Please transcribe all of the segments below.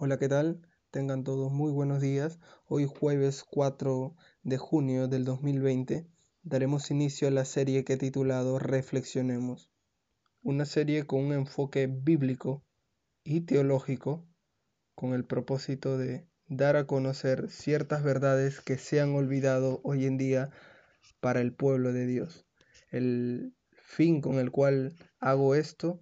Hola, ¿qué tal? Tengan todos muy buenos días. Hoy jueves 4 de junio del 2020 daremos inicio a la serie que he titulado Reflexionemos. Una serie con un enfoque bíblico y teológico con el propósito de dar a conocer ciertas verdades que se han olvidado hoy en día para el pueblo de Dios. El fin con el cual hago esto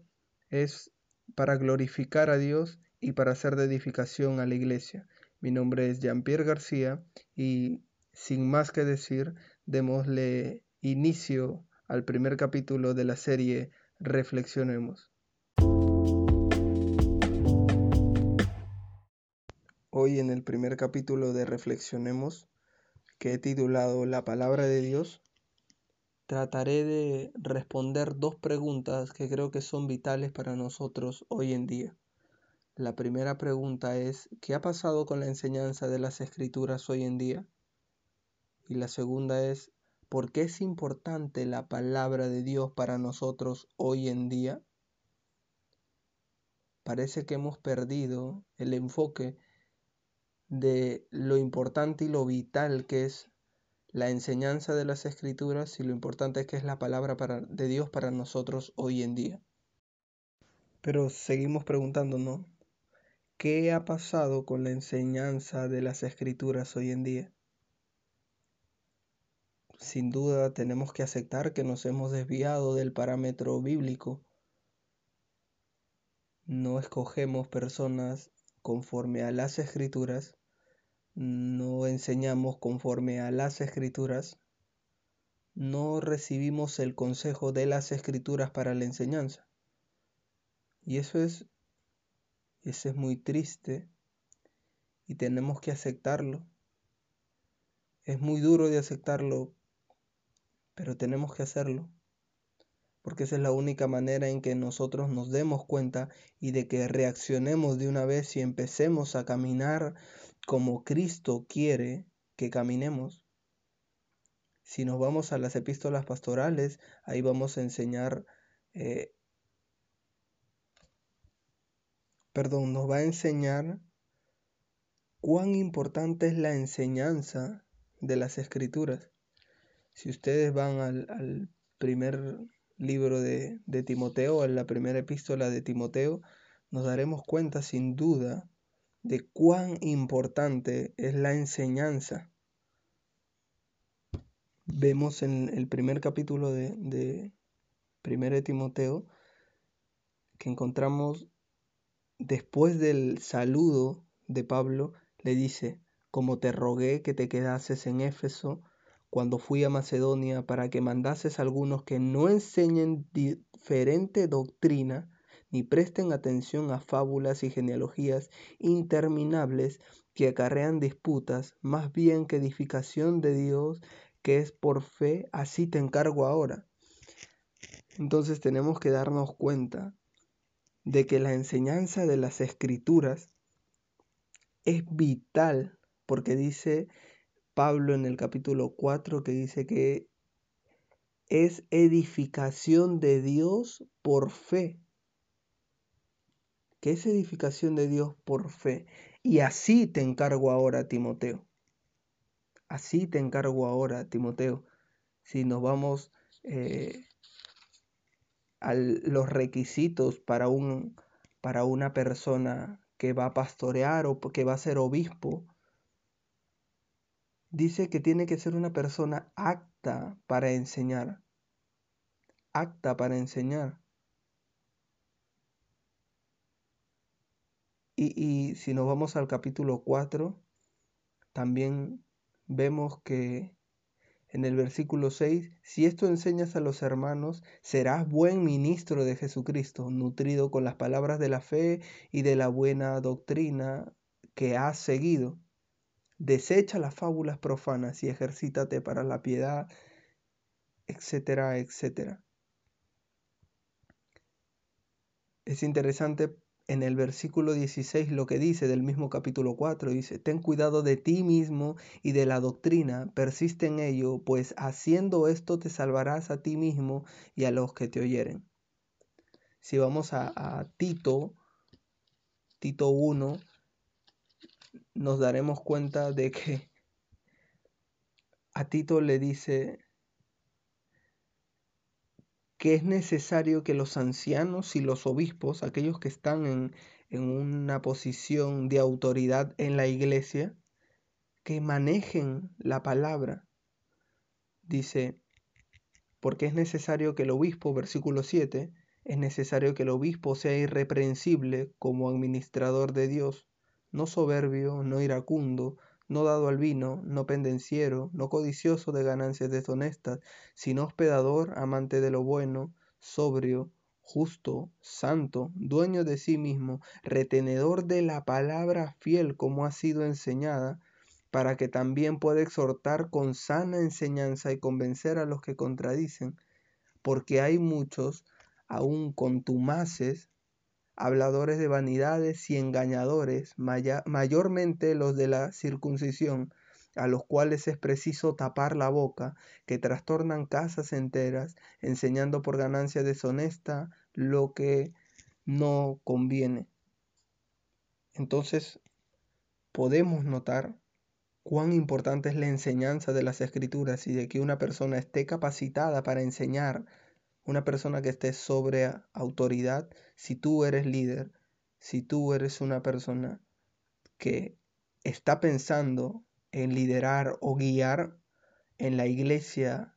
es para glorificar a Dios y para hacer de edificación a la iglesia. Mi nombre es Jean-Pierre García y sin más que decir, démosle inicio al primer capítulo de la serie Reflexionemos. Hoy en el primer capítulo de Reflexionemos, que he titulado La palabra de Dios, trataré de responder dos preguntas que creo que son vitales para nosotros hoy en día. La primera pregunta es, ¿qué ha pasado con la enseñanza de las escrituras hoy en día? Y la segunda es, ¿por qué es importante la palabra de Dios para nosotros hoy en día? Parece que hemos perdido el enfoque de lo importante y lo vital que es la enseñanza de las escrituras y lo importante que es la palabra de Dios para nosotros hoy en día. Pero seguimos preguntándonos, ¿Qué ha pasado con la enseñanza de las escrituras hoy en día? Sin duda tenemos que aceptar que nos hemos desviado del parámetro bíblico. No escogemos personas conforme a las escrituras, no enseñamos conforme a las escrituras, no recibimos el consejo de las escrituras para la enseñanza. Y eso es eso es muy triste y tenemos que aceptarlo. Es muy duro de aceptarlo, pero tenemos que hacerlo. Porque esa es la única manera en que nosotros nos demos cuenta y de que reaccionemos de una vez y empecemos a caminar como Cristo quiere que caminemos. Si nos vamos a las epístolas pastorales, ahí vamos a enseñar eh, perdón, nos va a enseñar cuán importante es la enseñanza de las escrituras. Si ustedes van al, primer libro de, Timoteo, a la primera epístola de Timoteo, nos daremos cuenta sin duda de cuán importante es la enseñanza. Vemos en el primer capítulo de, de de Timoteo que encontramos Después del saludo de Pablo, le dice, como te rogué que te quedases en Éfeso cuando fui a Macedonia para que mandases a algunos que no enseñen diferente doctrina, ni presten atención a fábulas y genealogías interminables que acarrean disputas, más bien que edificación de Dios, que es por fe, así te encargo ahora. Entonces tenemos que darnos cuenta de que la enseñanza de las escrituras es vital, porque dice Pablo en el capítulo 4 que dice que es edificación de Dios por fe. Que es edificación de Dios por fe. Y así te encargo ahora, Timoteo. Así te encargo ahora, Timoteo. Si nos vamos eh, los requisitos para, un, para una persona que va a pastorear o que va a ser obispo, dice que tiene que ser una persona apta para enseñar. Apta para enseñar. Y, y, si nos vamos al capítulo 4, también vemos que en el versículo 6, si esto enseñas a los hermanos, serás buen ministro de Jesucristo, nutrido con las palabras de la fe y de la buena doctrina que has seguido. Desecha las fábulas profanas y ejercítate para la piedad, etcétera, etcétera. Es interesante en el versículo 16 lo que dice del mismo capítulo 4, dice, ten cuidado de ti mismo y de la doctrina, persiste en ello, pues haciendo esto te salvarás a ti mismo y a los que te oyeren. Si vamos a, a Tito, Tito 1, nos daremos cuenta de que a Tito le dice que es necesario que los ancianos y los obispos, aquellos que están en, en una posición de autoridad en la iglesia, que manejen la palabra. Dice, porque es necesario que el obispo, versículo 7, es necesario que el obispo sea irreprensible como administrador de Dios, no soberbio, no iracundo, no dado al vino, no pendenciero, no codicioso de ganancias deshonestas, sino hospedador, amante de lo bueno, sobrio, justo, santo, dueño de sí mismo, retenedor de la palabra fiel como ha sido enseñada, para que también pueda exhortar con sana enseñanza y convencer a los que contradicen, porque hay muchos, aun contumaces, habladores de vanidades y engañadores, mayormente los de la circuncisión, a los cuales es preciso tapar la boca, que trastornan casas enteras, enseñando por ganancia deshonesta lo que no conviene. Entonces, podemos notar cuán importante es la enseñanza de las escrituras y de que una persona esté capacitada para enseñar, una persona que esté sobre autoridad, si tú eres líder, si tú eres una persona que está pensando en liderar o guiar en la iglesia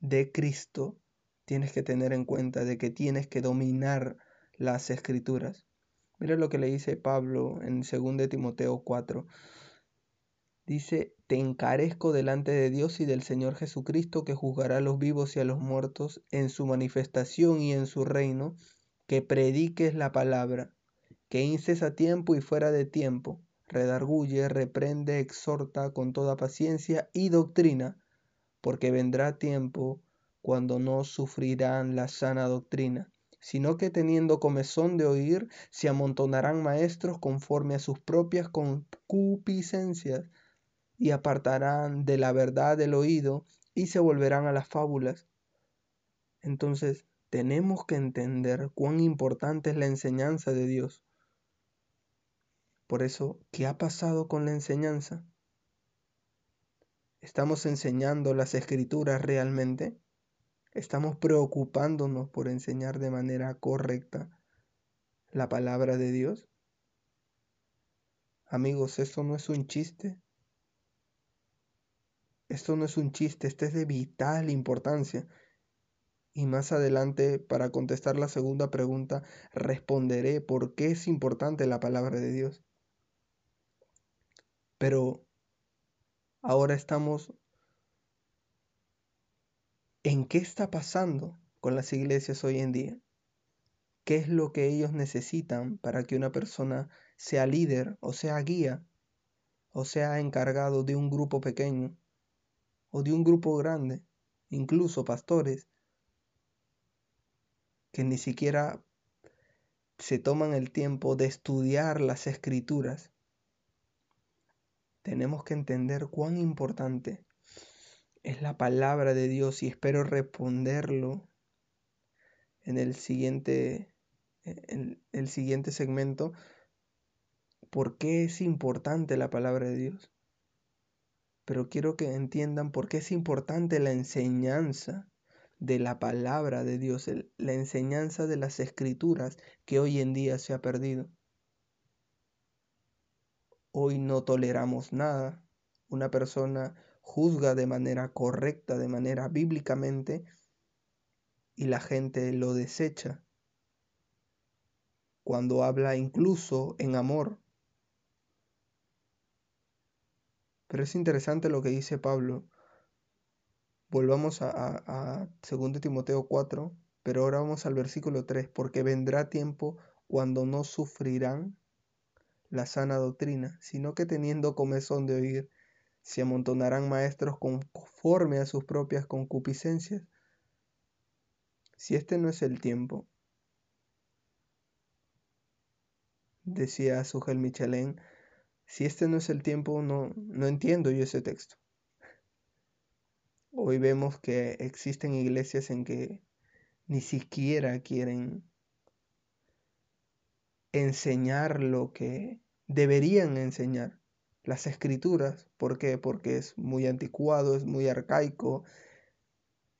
de Cristo, tienes que tener en cuenta de que tienes que dominar las escrituras. Mira lo que le dice Pablo en 2 Timoteo 4. Dice, te encarezco delante de Dios y del Señor Jesucristo, que juzgará a los vivos y a los muertos en su manifestación y en su reino, que prediques la palabra, que inces a tiempo y fuera de tiempo, redarguye, reprende, exhorta con toda paciencia y doctrina, porque vendrá tiempo cuando no sufrirán la sana doctrina, sino que teniendo comezón de oír, se amontonarán maestros conforme a sus propias concupiscencias y apartarán de la verdad el oído y se volverán a las fábulas. Entonces, tenemos que entender cuán importante es la enseñanza de Dios. Por eso, ¿qué ha pasado con la enseñanza? ¿Estamos enseñando las escrituras realmente? ¿Estamos preocupándonos por enseñar de manera correcta la palabra de Dios? Amigos, esto no es un chiste. Esto no es un chiste, esto es de vital importancia. Y más adelante, para contestar la segunda pregunta, responderé por qué es importante la palabra de Dios. Pero ahora estamos en qué está pasando con las iglesias hoy en día. ¿Qué es lo que ellos necesitan para que una persona sea líder o sea guía o sea encargado de un grupo pequeño? O de un grupo grande, incluso pastores, que ni siquiera se toman el tiempo de estudiar las escrituras. Tenemos que entender cuán importante es la palabra de Dios y espero responderlo en el siguiente, en el siguiente segmento. ¿Por qué es importante la palabra de Dios? Pero quiero que entiendan por qué es importante la enseñanza de la palabra de Dios, la enseñanza de las escrituras que hoy en día se ha perdido. Hoy no toleramos nada. Una persona juzga de manera correcta, de manera bíblicamente, y la gente lo desecha. Cuando habla incluso en amor, Pero es interesante lo que dice Pablo. Volvamos a, a, 2 Timoteo 4, pero ahora vamos al versículo 3, porque vendrá tiempo cuando no sufrirán la sana doctrina, sino que teniendo comezón de oír, se amontonarán maestros conforme a sus propias concupiscencias. Si este no es el tiempo, decía Sugel Michelin, si este no es el tiempo, no, no entiendo yo ese texto. Hoy vemos que existen iglesias en que ni siquiera quieren enseñar lo que deberían enseñar. las escrituras. ¿Por qué? Porque es muy anticuado, es muy arcaico,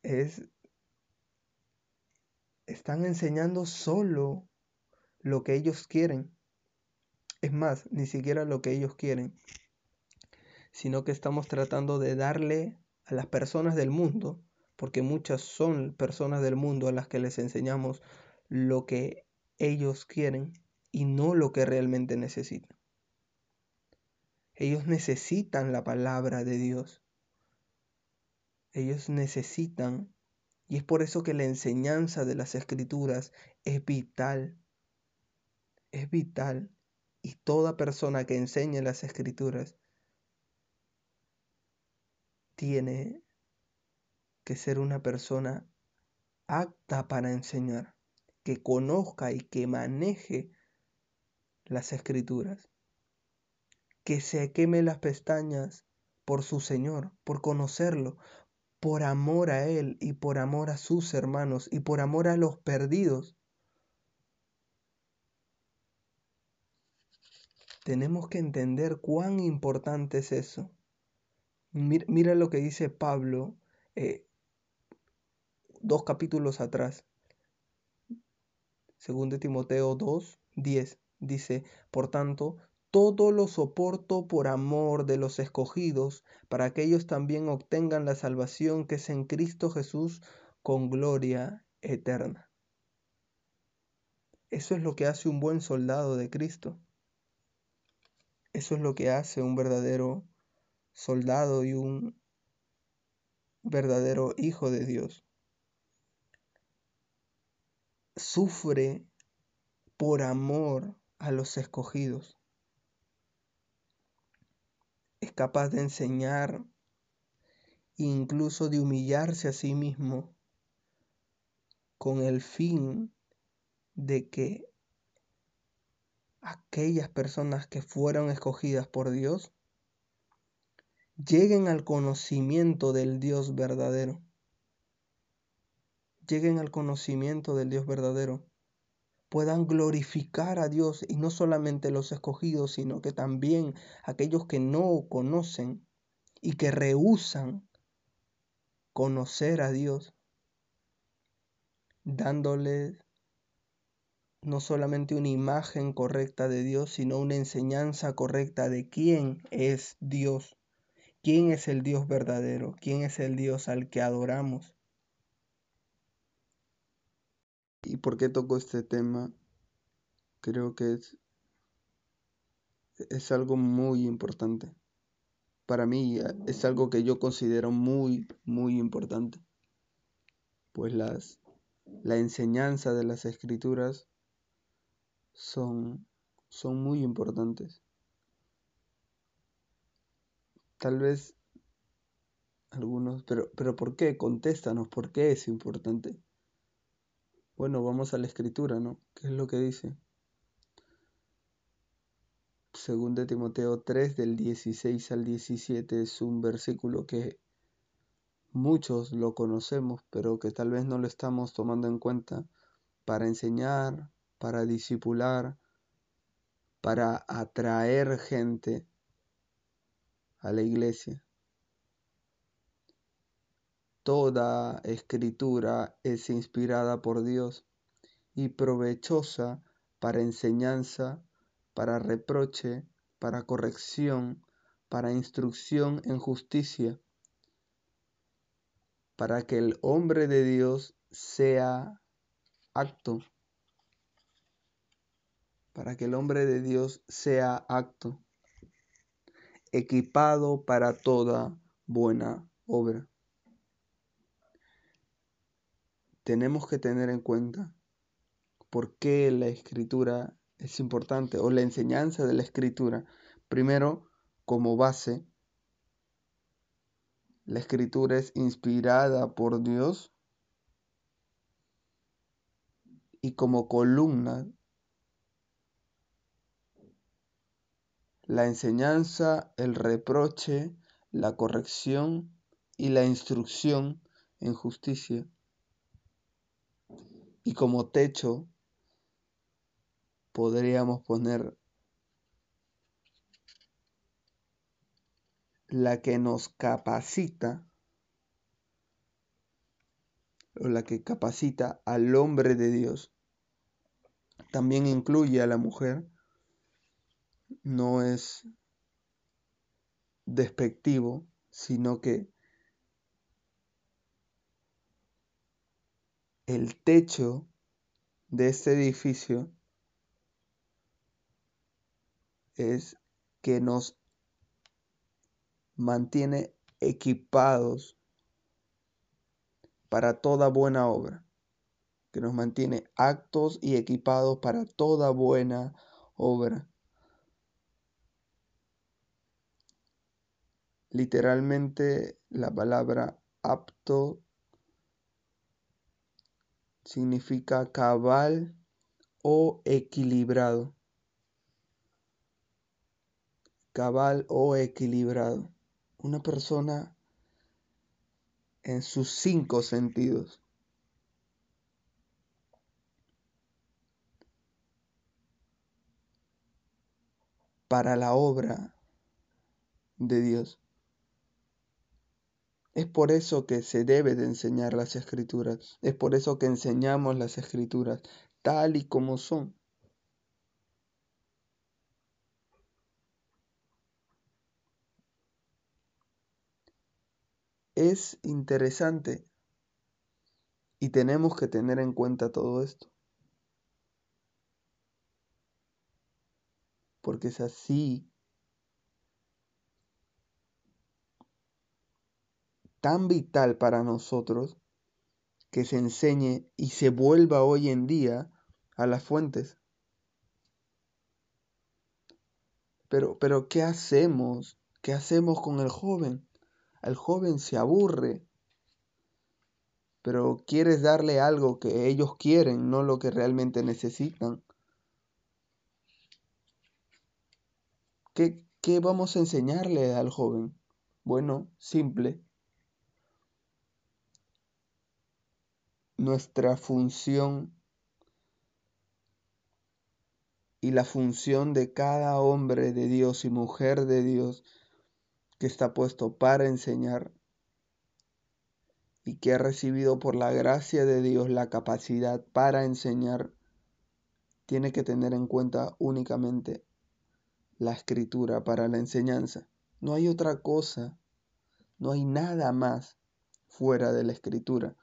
es... Están enseñando solo lo que ellos quieren. Es más, ni siquiera lo que ellos quieren, sino que estamos tratando de darle a las personas del mundo, porque muchas son personas del mundo a las que les enseñamos lo que ellos quieren y no lo que realmente necesitan. Ellos necesitan la palabra de Dios. Ellos necesitan, y es por eso que la enseñanza de las escrituras es vital. Es vital. Y toda persona que enseñe las escrituras tiene que ser una persona apta para enseñar, que conozca y que maneje las escrituras que se queme las pestañas por su Señor, por conocerlo, por amor a Él y por amor a sus hermanos y por amor a los perdidos. Tenemos que entender cuán importante es eso. Mira, lo que dice Pablo eh, dos capítulos atrás. Según de Timoteo 2, 10. Dice, por tanto, todo lo soporto por amor de los escogidos, para que ellos también obtengan la salvación que es en Cristo Jesús con gloria eterna. Eso es lo que hace un buen soldado de Cristo. Eso es lo que hace un verdadero soldado y un verdadero hijo de Dios. Sufre por amor a los escogidos es capaz de enseñar, incluso de humillarse a sí mismo, con el fin de que aquellas personas que fueron escogidas por Dios lleguen al conocimiento del Dios verdadero. Lleguen al conocimiento del Dios verdadero puedan glorificar a Dios y no solamente los escogidos, sino que también aquellos que no conocen y que rehusan conocer a Dios, dándoles no solamente una imagen correcta de Dios, sino una enseñanza correcta de quién es Dios, quién es el Dios verdadero, quién es el Dios al que adoramos. ¿Y por qué toco este tema? Creo que es, es algo muy importante. Para mí es algo que yo considero muy, muy importante. Pues las, la enseñanza de las escrituras son, son muy importantes. Tal vez algunos, pero, pero ¿por qué? Contéstanos, ¿por qué es importante? Bueno, vamos a la escritura, ¿no? ¿Qué es lo que dice? Según de Timoteo 3 del 16 al 17 es un versículo que muchos lo conocemos, pero que tal vez no lo estamos tomando en cuenta para enseñar, para disipular, para atraer gente a la iglesia. Toda escritura es inspirada por Dios y provechosa para enseñanza, para reproche, para corrección, para instrucción en justicia, para que el hombre de Dios sea acto, para que el hombre de Dios sea acto, equipado para toda buena obra. tenemos que tener en cuenta por qué la escritura es importante o la enseñanza de la escritura. Primero, como base, la escritura es inspirada por Dios y como columna, la enseñanza, el reproche, la corrección y la instrucción en justicia. Y como techo podríamos poner la que nos capacita o la que capacita al hombre de Dios, también incluye a la mujer, no es despectivo, sino que el techo de este edificio es que nos mantiene equipados para toda buena obra, que nos mantiene actos y equipados para toda buena obra. Literalmente la palabra apto significa cabal o equilibrado. Cabal o equilibrado. Una persona en sus cinco sentidos. Para la obra de Dios. Es por eso que se debe de enseñar las escrituras. Es por eso que enseñamos las escrituras tal y como son. Es interesante y tenemos que tener en cuenta todo esto. Porque es así tan vital para nosotros que se enseñe y se vuelva hoy en día a las fuentes. Pero, pero, ¿qué hacemos? ¿Qué hacemos con el joven? El joven se aburre, pero quieres darle algo que ellos quieren, no lo que realmente necesitan. ¿Qué, qué vamos a enseñarle al joven? Bueno, simple, nuestra función y la función de cada hombre de Dios y mujer de Dios que está puesto para enseñar y que ha recibido por la gracia de Dios la capacidad para enseñar, tiene que tener en cuenta únicamente la escritura para la enseñanza. No hay otra cosa, no hay nada más fuera de la escritura.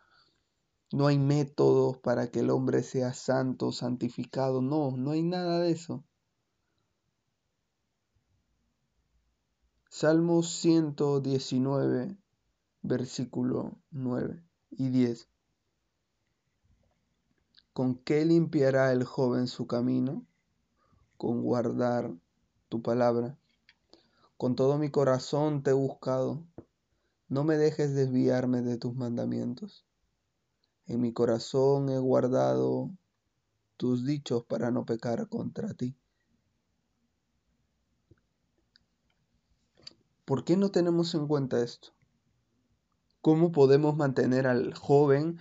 No hay métodos para que el hombre sea santo, santificado. No, no hay nada de eso. Salmos 119, versículo 9 y 10. ¿Con qué limpiará el joven su camino? Con guardar tu palabra. Con todo mi corazón te he buscado. No me dejes desviarme de tus mandamientos. En mi corazón he guardado tus dichos para no pecar contra ti. ¿Por qué no tenemos en cuenta esto? ¿Cómo podemos mantener al joven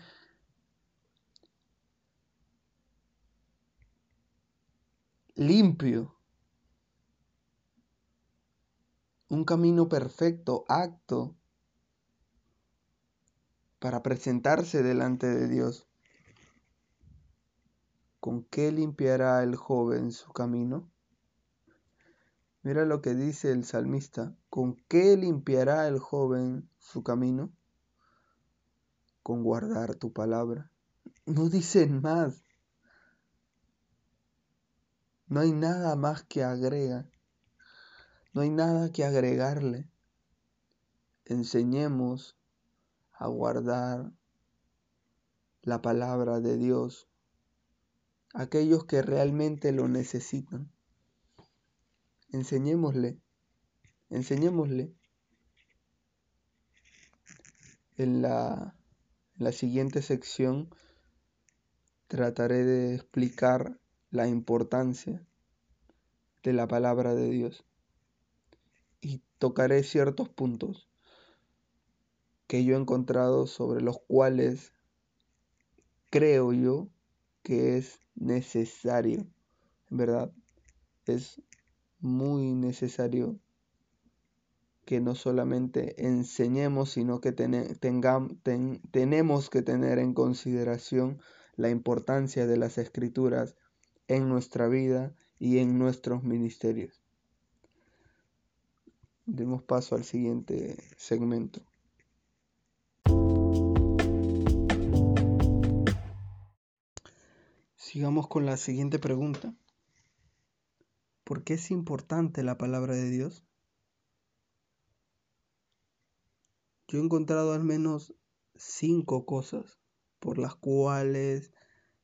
limpio? Un camino perfecto, acto, para presentarse delante de Dios. ¿Con qué limpiará el joven su camino? Mira lo que dice el salmista. ¿Con qué limpiará el joven su camino? Con guardar tu palabra. No dicen más. No hay nada más que agrega. No hay nada que agregarle. Enseñemos a guardar la palabra de Dios, aquellos que realmente lo necesitan. Enseñémosle, enseñémosle. En la, en la siguiente sección trataré de explicar la importancia de la palabra de Dios y tocaré ciertos puntos que yo he encontrado sobre los cuales creo yo que es necesario, verdad, es muy necesario que no solamente enseñemos, sino que tenemos que tener en consideración la importancia de las escrituras en nuestra vida y en nuestros ministerios. Demos paso al siguiente segmento. Sigamos con la siguiente pregunta. ¿Por qué es importante la palabra de Dios? Yo he encontrado al menos cinco cosas por las cuales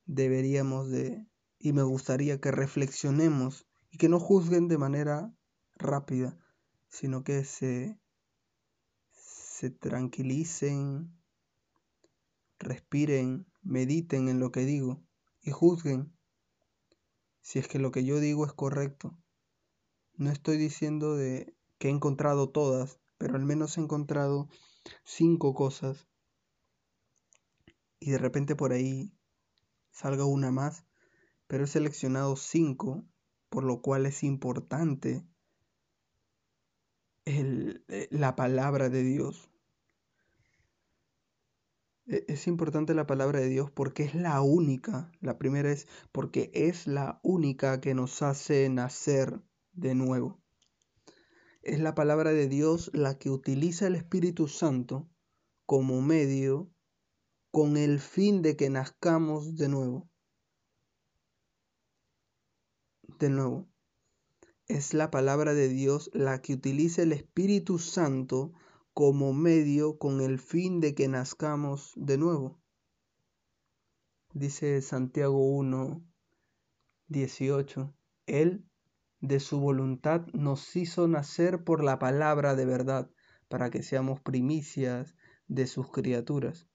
deberíamos de, y me gustaría que reflexionemos y que no juzguen de manera rápida, sino que se, se tranquilicen, respiren, mediten en lo que digo juzguen si es que lo que yo digo es correcto. No estoy diciendo de que he encontrado todas, pero al menos he encontrado cinco cosas y de repente por ahí salga una más, pero he seleccionado cinco, por lo cual es importante eh, la palabra de Dios. E, es importante la palabra de Dios porque es la única. La primera es porque es la única que nos hace nacer de nuevo. Es la palabra de Dios la que utiliza el Espíritu Santo como medio con el fin de que nazcamos de nuevo. De nuevo es la palabra de Dios la que utiliza el Espíritu Santo como medio con el fin de que nazcamos de nuevo. Dice Santiago 1, 18. Él, de su voluntad, nos hizo nacer por la palabra de verdad, para que seamos primicias de sus criaturas.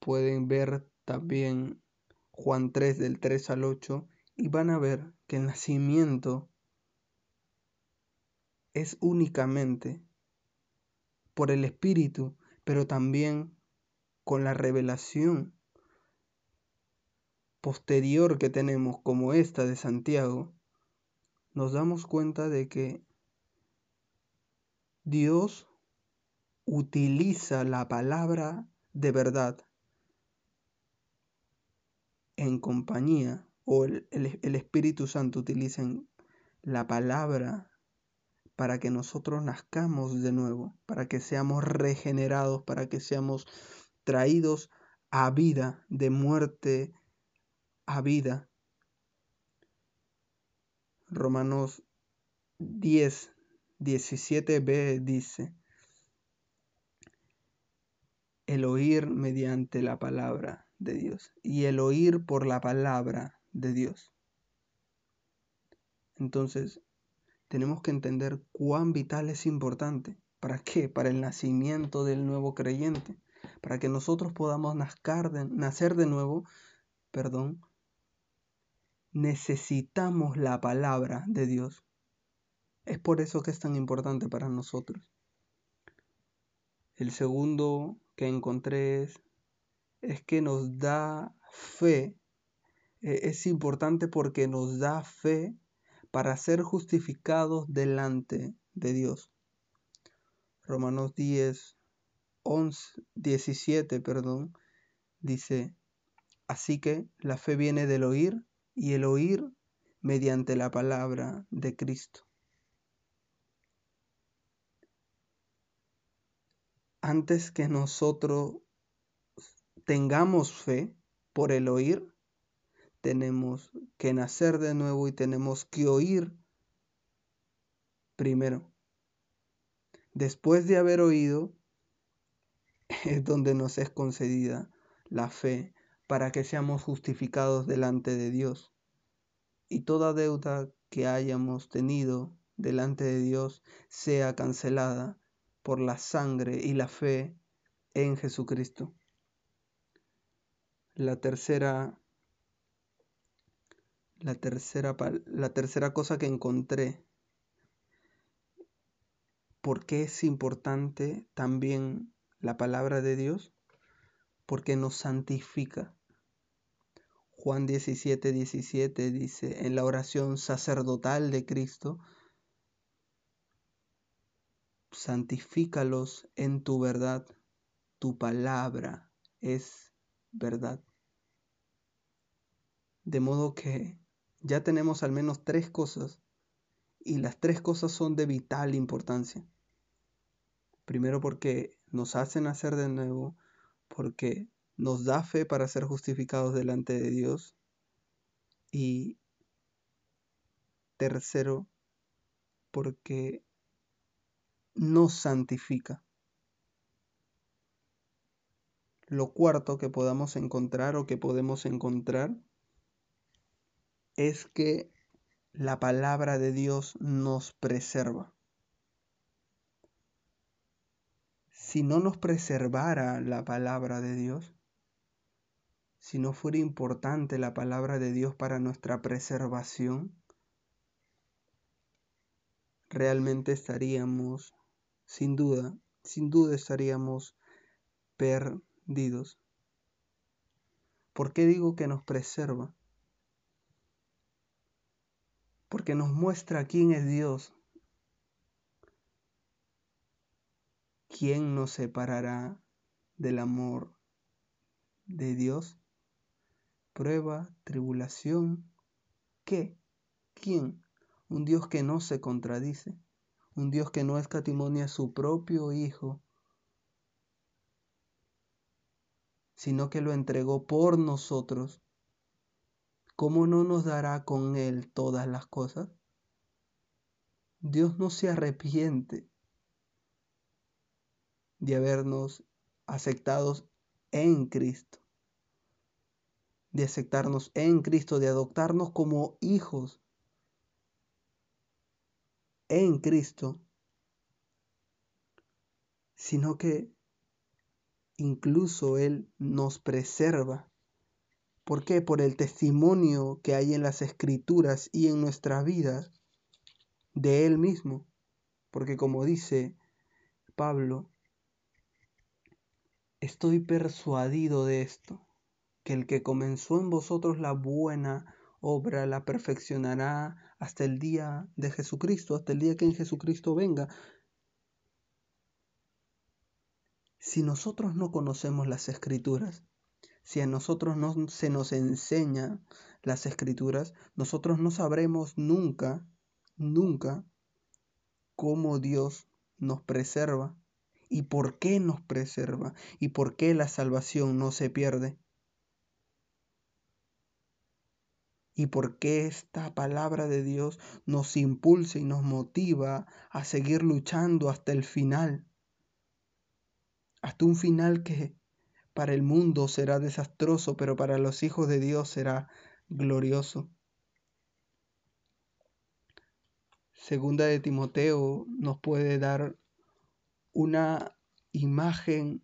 Pueden ver también Juan 3 del 3 al 8 y van a ver que el nacimiento es únicamente por el Espíritu, pero también con la revelación posterior que tenemos como esta de Santiago, nos damos cuenta de que Dios utiliza la palabra de verdad en compañía o el, Espíritu Santo utilicen la palabra para que nosotros nazcamos de nuevo, para que seamos regenerados, para que seamos traídos a vida, de muerte a vida. Romanos 10, 17b dice, el oír mediante la palabra de Dios y el oír por la palabra de Dios. Entonces, tenemos que entender cuán vital es importante. ¿Para qué? Para el nacimiento del nuevo creyente. Para que nosotros podamos nacer de, nuevo, perdón, necesitamos la palabra de Dios. Es por eso que es tan importante para nosotros. El segundo que encontré es, es que nos da fe eh, es importante porque nos da fe para ser justificados delante de Dios. Romanos 10, 11, 17, perdón, dice, así que la fe viene del oír y el oír mediante la palabra de Cristo. Antes que nosotros tengamos fe por el oír, tenemos que nacer de nuevo y tenemos que oír primero. Después de haber oído, es donde nos es concedida la fe para que seamos justificados delante de Dios. Y toda deuda que hayamos tenido delante de Dios sea cancelada por la sangre y la fe en Jesucristo. La tercera la tercera, la tercera cosa que encontré, ¿por qué es importante también la palabra de Dios? Porque nos santifica. Juan 17, 17 dice, en la oración sacerdotal de Cristo, santifícalos en tu verdad, tu palabra es verdad. De modo que ya tenemos al menos tres cosas y las tres cosas son de vital importancia. Primero porque nos hacen nacer de nuevo, porque nos da fe para ser justificados delante de Dios y tercero porque nos santifica. Lo cuarto que podamos encontrar o que podemos encontrar es que la palabra de Dios nos preserva. Si no nos preservara la palabra de Dios, si no fuera importante la palabra de Dios para nuestra preservación, realmente estaríamos, sin duda, sin duda estaríamos perdidos. ¿Por qué digo que nos preserva? Porque nos muestra quién es Dios. ¿Quién nos separará del amor de Dios? Prueba, tribulación, ¿qué? ¿Quién? un Dios que no se contradice, un Dios que no escatimonia a su propio Hijo, sino que lo entregó por nosotros, ¿cómo no nos dará con Él todas las cosas? Dios no se arrepiente de habernos aceptados en Cristo, de aceptarnos en Cristo, de adoptarnos como hijos en Cristo, sino que incluso Él nos preserva. ¿Por qué? Por el testimonio que hay en las escrituras y en nuestra vida de Él mismo. Porque como dice Pablo, estoy persuadido de esto, que el que comenzó en vosotros la buena obra la perfeccionará hasta el día de Jesucristo, hasta el día que en Jesucristo venga. Si nosotros no conocemos las escrituras, si a nosotros no se nos enseña las escrituras, nosotros no sabremos nunca, nunca cómo Dios nos preserva y por qué nos preserva y por qué la salvación no se pierde. y por qué esta palabra de Dios nos impulsa y nos motiva a seguir luchando hasta el final. Hasta un final que para el mundo será desastroso, pero para los hijos de Dios será glorioso. Segunda de Timoteo nos puede dar una imagen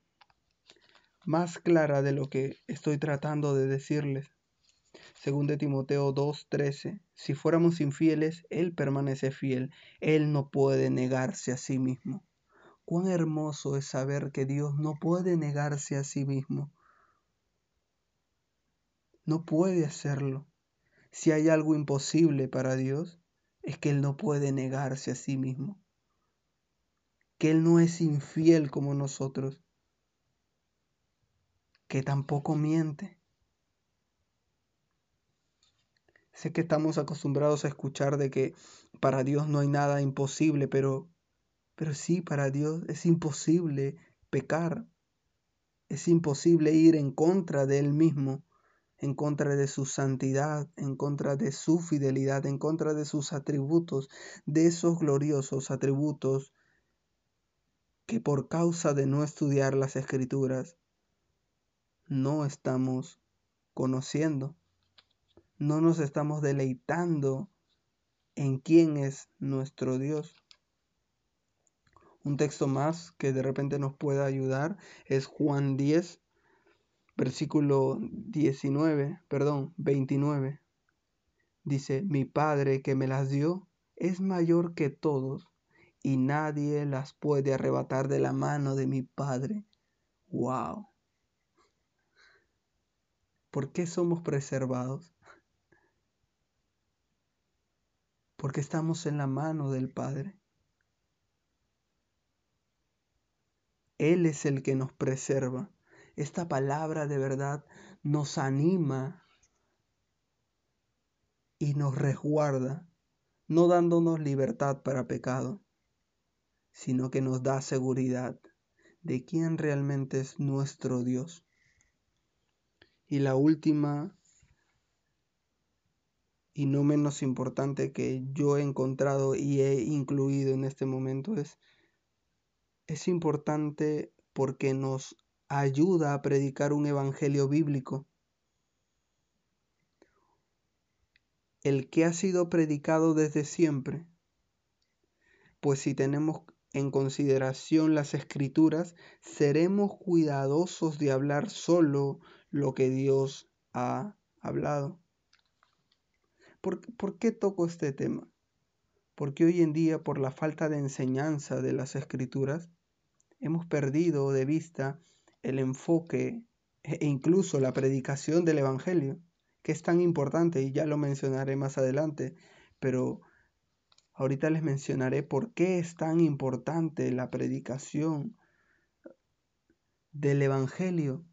más clara de lo que estoy tratando de decirles. Según de Timoteo 2:13, si fuéramos infieles, Él permanece fiel, Él no puede negarse a sí mismo. Cuán hermoso es saber que Dios no puede negarse a sí mismo. No puede hacerlo. Si hay algo imposible para Dios, es que Él no puede negarse a sí mismo. Que Él no es infiel como nosotros. Que tampoco miente. Sé que estamos acostumbrados a escuchar de que para Dios no hay nada imposible, pero, pero sí, para Dios es imposible pecar. Es imposible ir en contra de Él mismo, en contra de su santidad, en contra de su fidelidad, en contra de sus atributos, de esos gloriosos atributos que por causa de no estudiar las escrituras no estamos conociendo no nos estamos deleitando en quién es nuestro Dios. Un texto más que de repente nos pueda ayudar es Juan 10, versículo 19, perdón, 29. Dice, mi Padre que me las dio es mayor que todos y nadie las puede arrebatar de la mano de mi Padre. ¡Wow! ¿Por qué somos preservados? porque estamos en la mano del Padre. Él es el que nos preserva. Esta palabra de verdad nos anima y nos resguarda, no dándonos libertad para pecado, sino que nos da seguridad de quién realmente es nuestro Dios. Y la última y no menos importante que yo he encontrado y he incluido en este momento es, es importante porque nos ayuda a predicar un evangelio bíblico. El que ha sido predicado desde siempre. Pues si tenemos en consideración las escrituras, seremos cuidadosos de hablar solo lo que Dios ha hablado. ¿Por, qué toco este tema? Porque hoy en día, por la falta de enseñanza de las escrituras, hemos perdido de vista el enfoque e incluso la predicación del Evangelio, que es tan importante y ya lo mencionaré más adelante, pero ahorita les mencionaré por qué es tan importante la predicación del Evangelio,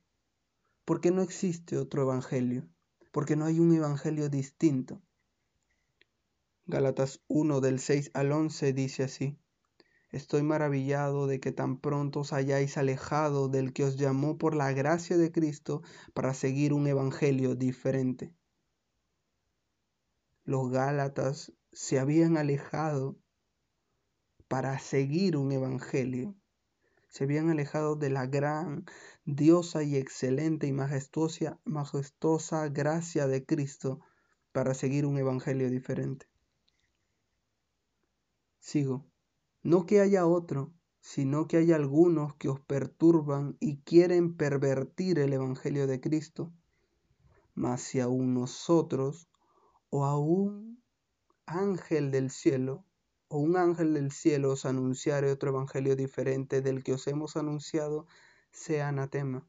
por qué no existe otro Evangelio, porque no hay un Evangelio distinto. Gálatas 1 del 6 al 11 dice así, Estoy maravillado de que tan pronto os hayáis alejado del que os llamó por la gracia de Cristo para seguir un evangelio diferente. Los Gálatas se habían alejado para seguir un evangelio. Se habían alejado de la gran, diosa y excelente y majestuosa, majestuosa gracia de Cristo para seguir un evangelio diferente. Sigo. No que haya otro, sino que hay algunos que os perturban y quieren pervertir el Evangelio de Cristo. Mas si aún nosotros o a un ángel del cielo o un ángel del cielo os anunciare otro Evangelio diferente del que os hemos anunciado, sea anatema.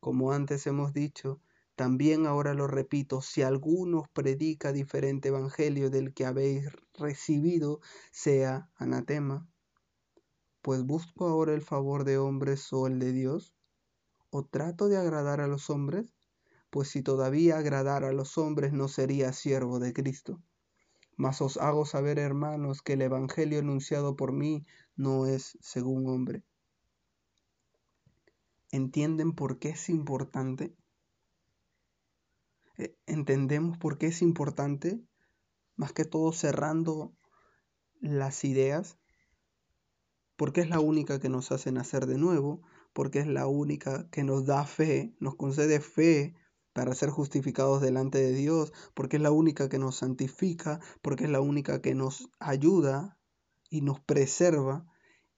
Como antes hemos dicho, también ahora lo repito, si alguno predica diferente evangelio del que habéis recibido, sea anatema. Pues busco ahora el favor de hombres o el de Dios, o trato de agradar a los hombres, pues si todavía agradara a los hombres no sería siervo de Cristo. Mas os hago saber, hermanos, que el evangelio anunciado por mí no es según hombre. ¿Entienden por qué es importante? Eh, entendemos por qué es importante, más que todo cerrando las ideas, porque es la única que nos hace nacer de nuevo, porque es la única que nos da fe, nos concede fe para ser justificados delante de Dios, porque es la única que nos santifica, porque es la única que nos ayuda y nos preserva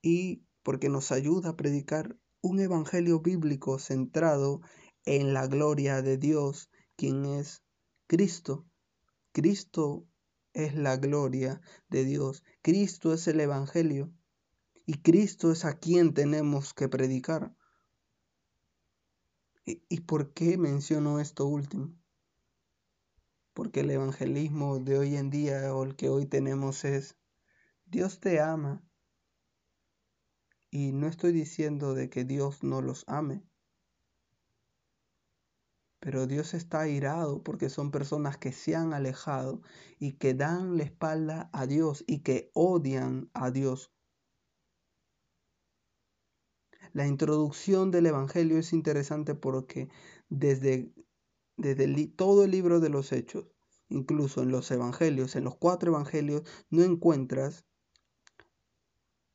y porque nos ayuda a predicar un evangelio bíblico centrado en la gloria de Dios quién es Cristo. Cristo es la gloria de Dios. Cristo es el Evangelio. Y Cristo es a quien tenemos que predicar. ¿Y, por qué menciono esto último? Porque el evangelismo de hoy en día o el que hoy tenemos es, Dios te ama. Y no estoy diciendo de que Dios no los ame. Pero Dios está airado porque son personas que se han alejado y que dan la espalda a Dios y que odian a Dios. La introducción del Evangelio es interesante porque desde, desde todo el libro de los Hechos, incluso en los Evangelios, en los cuatro Evangelios, no encuentras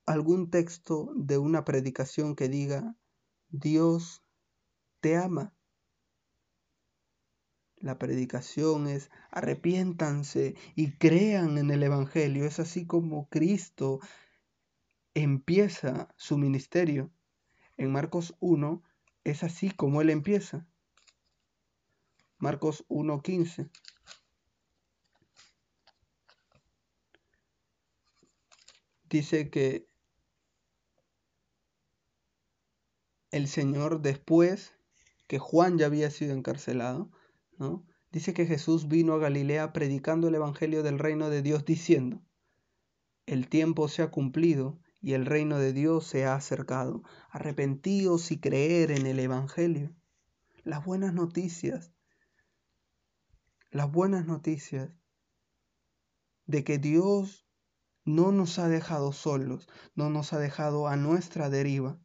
algún texto de una predicación que diga, Dios te ama. La predicación es arrepiéntanse y crean en el Evangelio. Es así como Cristo empieza su ministerio. En Marcos 1 es así como Él empieza. Marcos 1.15. Dice que el Señor después que Juan ya había sido encarcelado, Dice que Jesús vino a Galilea predicando el Evangelio del reino de Dios diciendo, el tiempo se ha cumplido y el reino de Dios se ha acercado. Arrepentíos y creer en el Evangelio. Las buenas noticias. Las buenas noticias de que Dios no nos ha dejado solos, no nos ha dejado a nuestra deriva,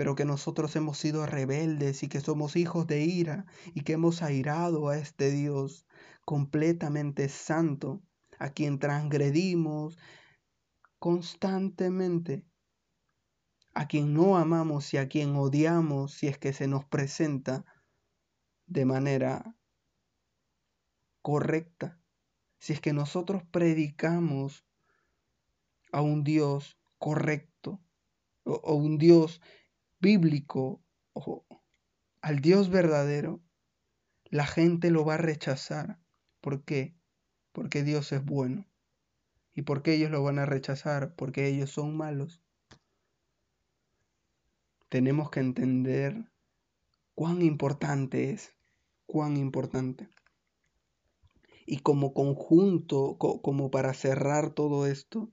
pero que nosotros hemos sido rebeldes y que somos hijos de ira y que hemos airado a este Dios completamente santo, a quien transgredimos constantemente, a quien no amamos y a quien odiamos si es que se nos presenta de manera correcta, si es que nosotros predicamos a un Dios correcto o, un Dios bíblico o al Dios verdadero, la gente lo va a rechazar. ¿Por qué? Porque Dios es bueno. ¿Y por qué ellos lo van a rechazar? Porque ellos son malos. Tenemos que entender cuán importante es, cuán importante. Y como conjunto, como para cerrar todo esto,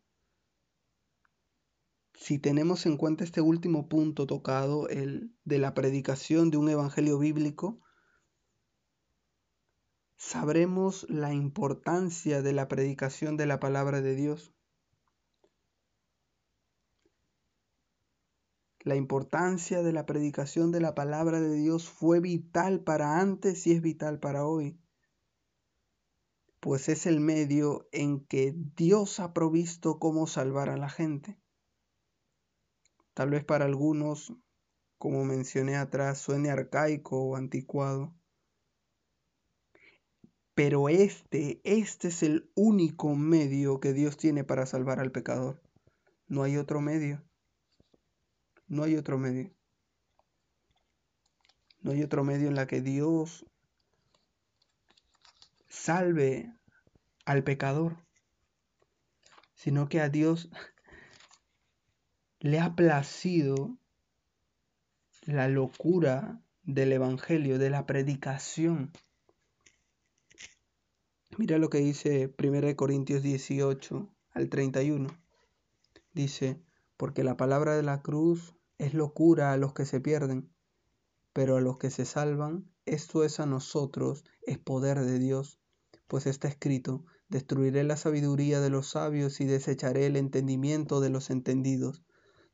si tenemos en cuenta este último punto tocado, el de la predicación de un evangelio bíblico, sabremos la importancia de la predicación de la palabra de Dios. La importancia de la predicación de la palabra de Dios fue vital para antes y es vital para hoy, pues es el medio en que Dios ha provisto cómo salvar a la gente. Tal vez para algunos, como mencioné atrás, suene arcaico o anticuado. Pero este, este es el único medio que Dios tiene para salvar al pecador. No hay otro medio. No hay otro medio. No hay otro medio en la que Dios salve al pecador, sino que a Dios le ha placido la locura del Evangelio, de la predicación. Mira lo que dice 1 Corintios 18 al 31. Dice, porque la palabra de la cruz es locura a los que se pierden, pero a los que se salvan, esto es a nosotros, es poder de Dios. Pues está escrito, destruiré la sabiduría de los sabios y desecharé el entendimiento de los entendidos.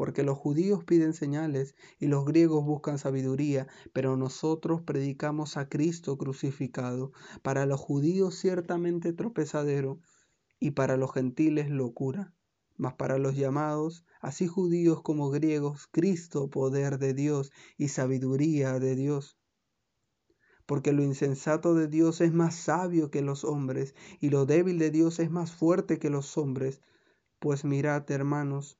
porque los judíos piden señales y los griegos buscan sabiduría, pero nosotros predicamos a Cristo crucificado, para los judíos ciertamente tropezadero y para los gentiles locura, mas para los llamados, así judíos como griegos, Cristo poder de Dios y sabiduría de Dios. Porque lo insensato de Dios es más sabio que los hombres, y lo débil de Dios es más fuerte que los hombres. Pues mirad, hermanos,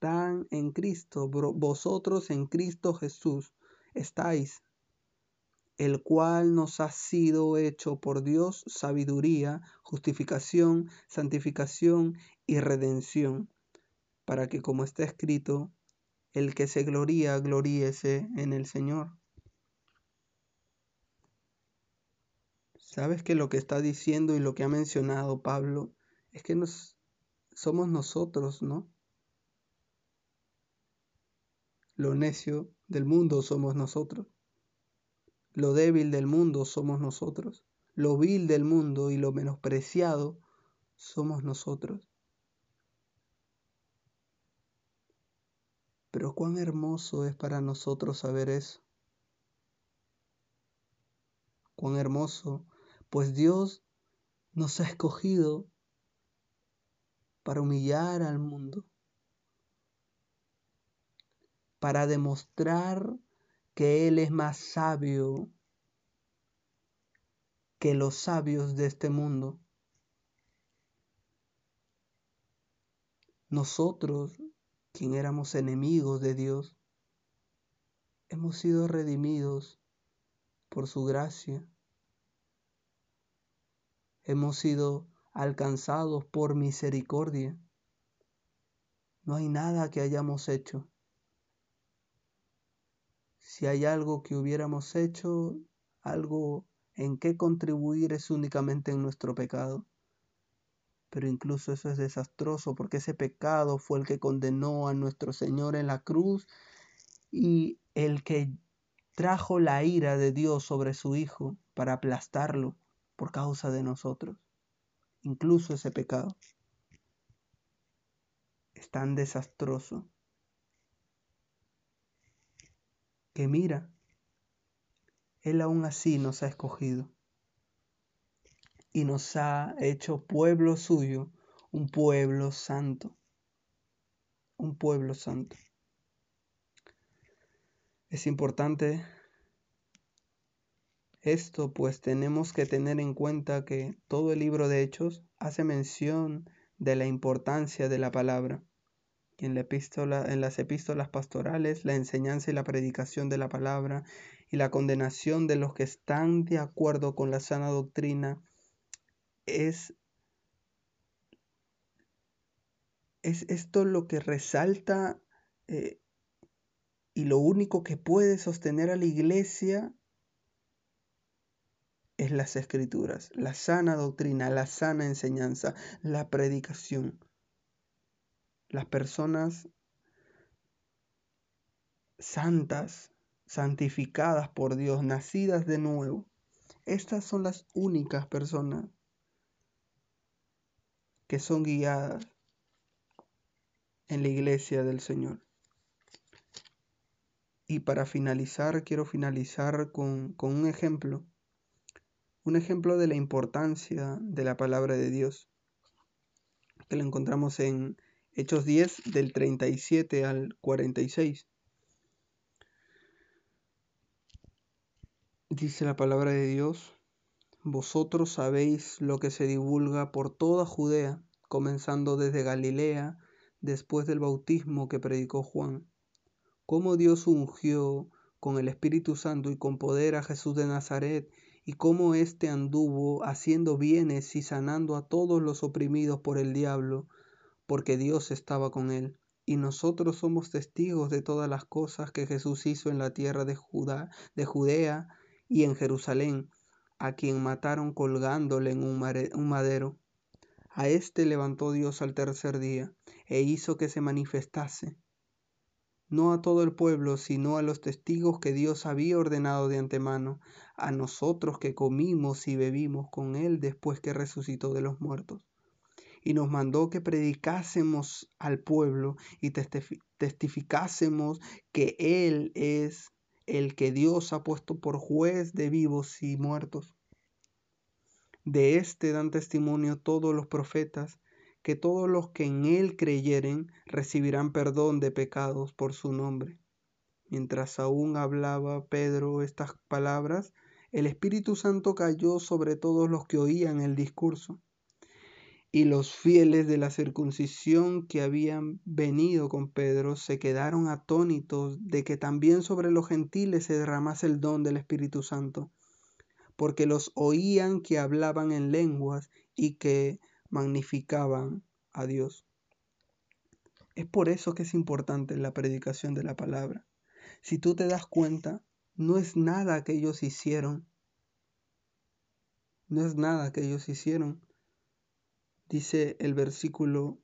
están en Cristo, vosotros en Cristo Jesús estáis, el cual nos ha sido hecho por Dios sabiduría, justificación, santificación y redención, para que como está escrito, el que se gloría, gloríese en el Señor. ¿Sabes que lo que está diciendo y lo que ha mencionado Pablo es que nos somos nosotros, ¿no? Lo necio del mundo somos nosotros. Lo débil del mundo somos nosotros. Lo vil del mundo y lo menospreciado somos nosotros. Pero cuán hermoso es para nosotros saber eso. cuán hermoso, pues Dios nos ha escogido para humillar al mundo, para demostrar que Él es más sabio que los sabios de este mundo. Nosotros, quien éramos enemigos de Dios, hemos sido redimidos por su gracia. Hemos sido alcanzados por misericordia. No hay nada que hayamos hecho. Si hay algo que hubiéramos hecho, algo en qué contribuir es únicamente en nuestro pecado. Pero incluso eso es desastroso porque ese pecado fue el que condenó a nuestro Señor en la cruz y el que trajo la ira de Dios sobre su Hijo para aplastarlo por causa de nosotros. Incluso ese pecado es tan desastroso que mira, Él aún así nos ha escogido y nos ha hecho pueblo suyo, un pueblo santo, un pueblo santo. Es importante esto, pues tenemos que tener en cuenta que todo el libro de Hechos hace mención de la importancia de la palabra. En, las epístolas pastorales, la enseñanza y la predicación de la palabra y la condenación de los que están de acuerdo con la sana doctrina es, es esto lo que resalta eh, y lo único que puede sostener a la iglesia es las escrituras, la sana doctrina, la sana enseñanza, la predicación. Las personas santas, santificadas por Dios, nacidas de nuevo, estas son las únicas personas que son guiadas en la iglesia del Señor. Y para finalizar, quiero finalizar con, con un ejemplo, un ejemplo de la importancia de la palabra de Dios, que lo encontramos en Hechos 10 del 37 al 46. Dice la palabra de Dios, vosotros sabéis lo que se divulga por toda Judea, comenzando desde Galilea, después del bautismo que predicó Juan, cómo Dios ungió con el Espíritu Santo y con poder a Jesús de Nazaret, y cómo éste anduvo haciendo bienes y sanando a todos los oprimidos por el diablo, porque Dios estaba con él. Y nosotros somos testigos de todas las cosas que Jesús hizo en la tierra de, Judá, de Judea y en Jerusalén, a quien mataron colgándole en un madero. A éste levantó Dios al tercer día e hizo que se manifestase, no a todo el pueblo, sino a los testigos que Dios había ordenado de antemano, a nosotros que comimos y bebimos con él después que resucitó de los muertos. Y nos mandó que predicásemos al pueblo y testificásemos que Él es el que Dios ha puesto por juez de vivos y muertos. De éste dan testimonio todos los profetas, que todos los que en él creyeren recibirán perdón de pecados por su nombre. Mientras aún hablaba Pedro estas palabras, el Espíritu Santo cayó sobre todos los que oían el discurso. Y los fieles de la circuncisión que habían venido con Pedro se quedaron atónitos de que también sobre los gentiles se derramase el don del Espíritu Santo, porque los oían que hablaban en lenguas y que magnificaban a Dios. Es por eso que es importante la predicación de la palabra. Si tú te das cuenta, no es nada que ellos hicieron. No es nada que ellos hicieron. Dice el versículo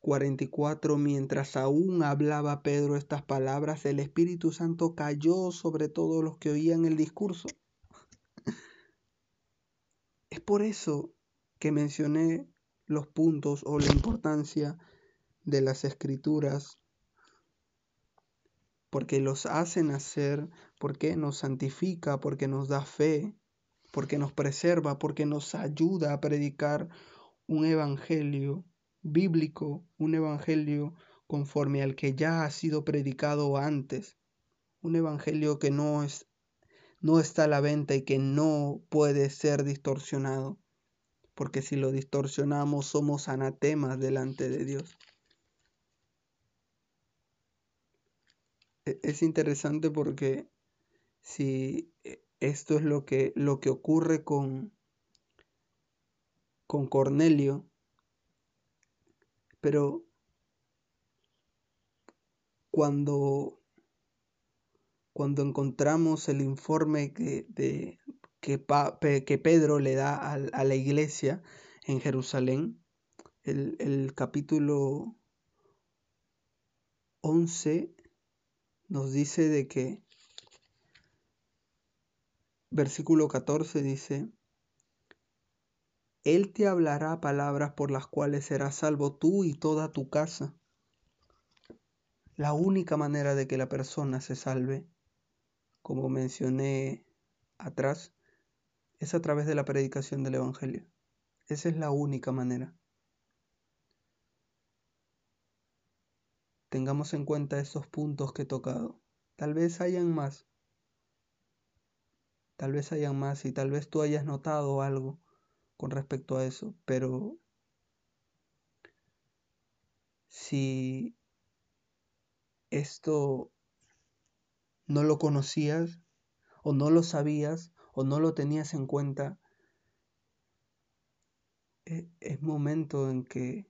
44, mientras aún hablaba Pedro estas palabras, el Espíritu Santo cayó sobre todos los que oían el discurso. Es por eso que mencioné los puntos o la importancia de las escrituras, porque los hace nacer, porque nos santifica, porque nos da fe, porque nos preserva, porque nos ayuda a predicar un evangelio bíblico, un evangelio conforme al que ya ha sido predicado antes, un evangelio que no es no está a la venta y que no puede ser distorsionado, porque si lo distorsionamos somos anatemas delante de Dios. E-, es interesante porque si e, esto es lo que, lo que ocurre con, con Cornelio, pero cuando, cuando encontramos el informe que, que, que Pedro le da a, a, la iglesia en Jerusalén, el, el capítulo 11 nos dice de que, versículo 14 dice, Él te hablará palabras por las cuales serás salvo tú y toda tu casa. La única manera de que la persona se salve, como mencioné atrás, es a través de la predicación del Evangelio. Esa es la única manera. tengamos en cuenta esos puntos que he tocado. Tal vez hayan más. Tal vez hayan más y tal vez tú hayas notado algo con respecto a eso, pero si esto no lo conocías o no lo sabías o no lo tenías en cuenta, e-, es momento en que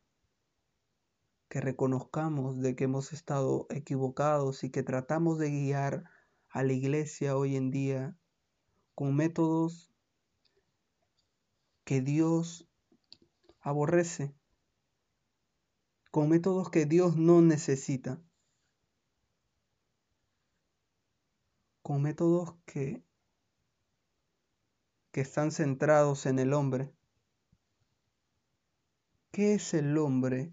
que reconozcamos de que hemos estado equivocados y que tratamos de guiar a la iglesia hoy en día con métodos que Dios aborrece, con métodos que Dios no necesita, con métodos que, que están centrados en el hombre. ¿Qué es el hombre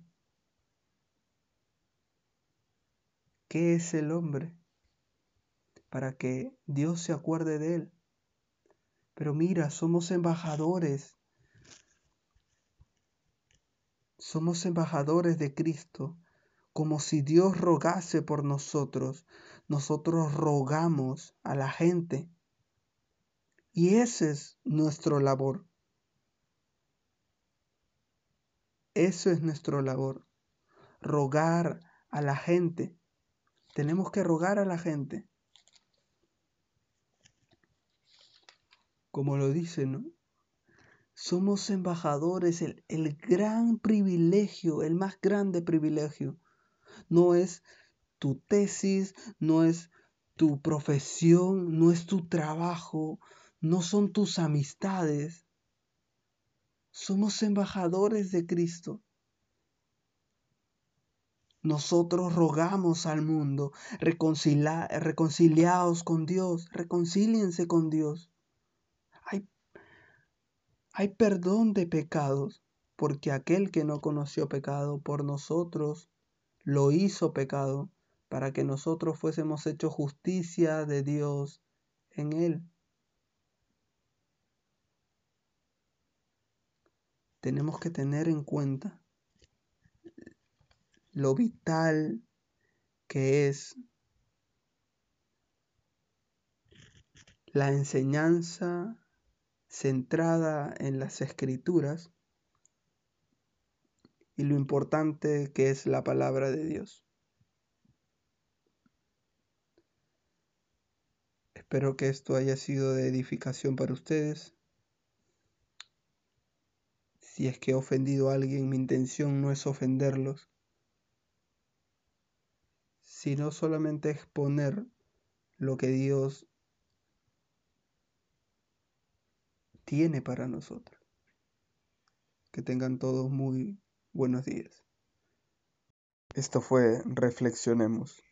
¿Qué es el hombre? Para que Dios se acuerde de él. Pero mira, somos embajadores. Somos embajadores de Cristo, como si Dios rogase por nosotros. Nosotros rogamos a la gente. Y ese es nuestro labor. Eso es nuestro labor. Rogar a la gente. Tenemos que rogar a la gente. Como lo dice, ¿no? Somos embajadores, el, el gran privilegio, el más grande privilegio. No es tu tesis, no es tu profesión, no es tu trabajo, no son tus amistades. Somos embajadores de Cristo. Nosotros rogamos al mundo, reconciliaos con Dios, reconcíliense con Dios. Hay, perdón de pecados, porque aquel que no conoció pecado por nosotros lo hizo pecado, para que nosotros fuésemos hechos justicia de Dios en él. Tenemos que tener en cuenta lo vital que es la enseñanza centrada en las escrituras y lo importante que es la palabra de Dios. Espero que esto haya sido de edificación para ustedes. Si es que he ofendido a alguien, mi intención no es ofenderlos, sino solamente exponer lo que Dios tiene para nosotros. Que tengan todos muy buenos días. Esto fue Reflexionemos.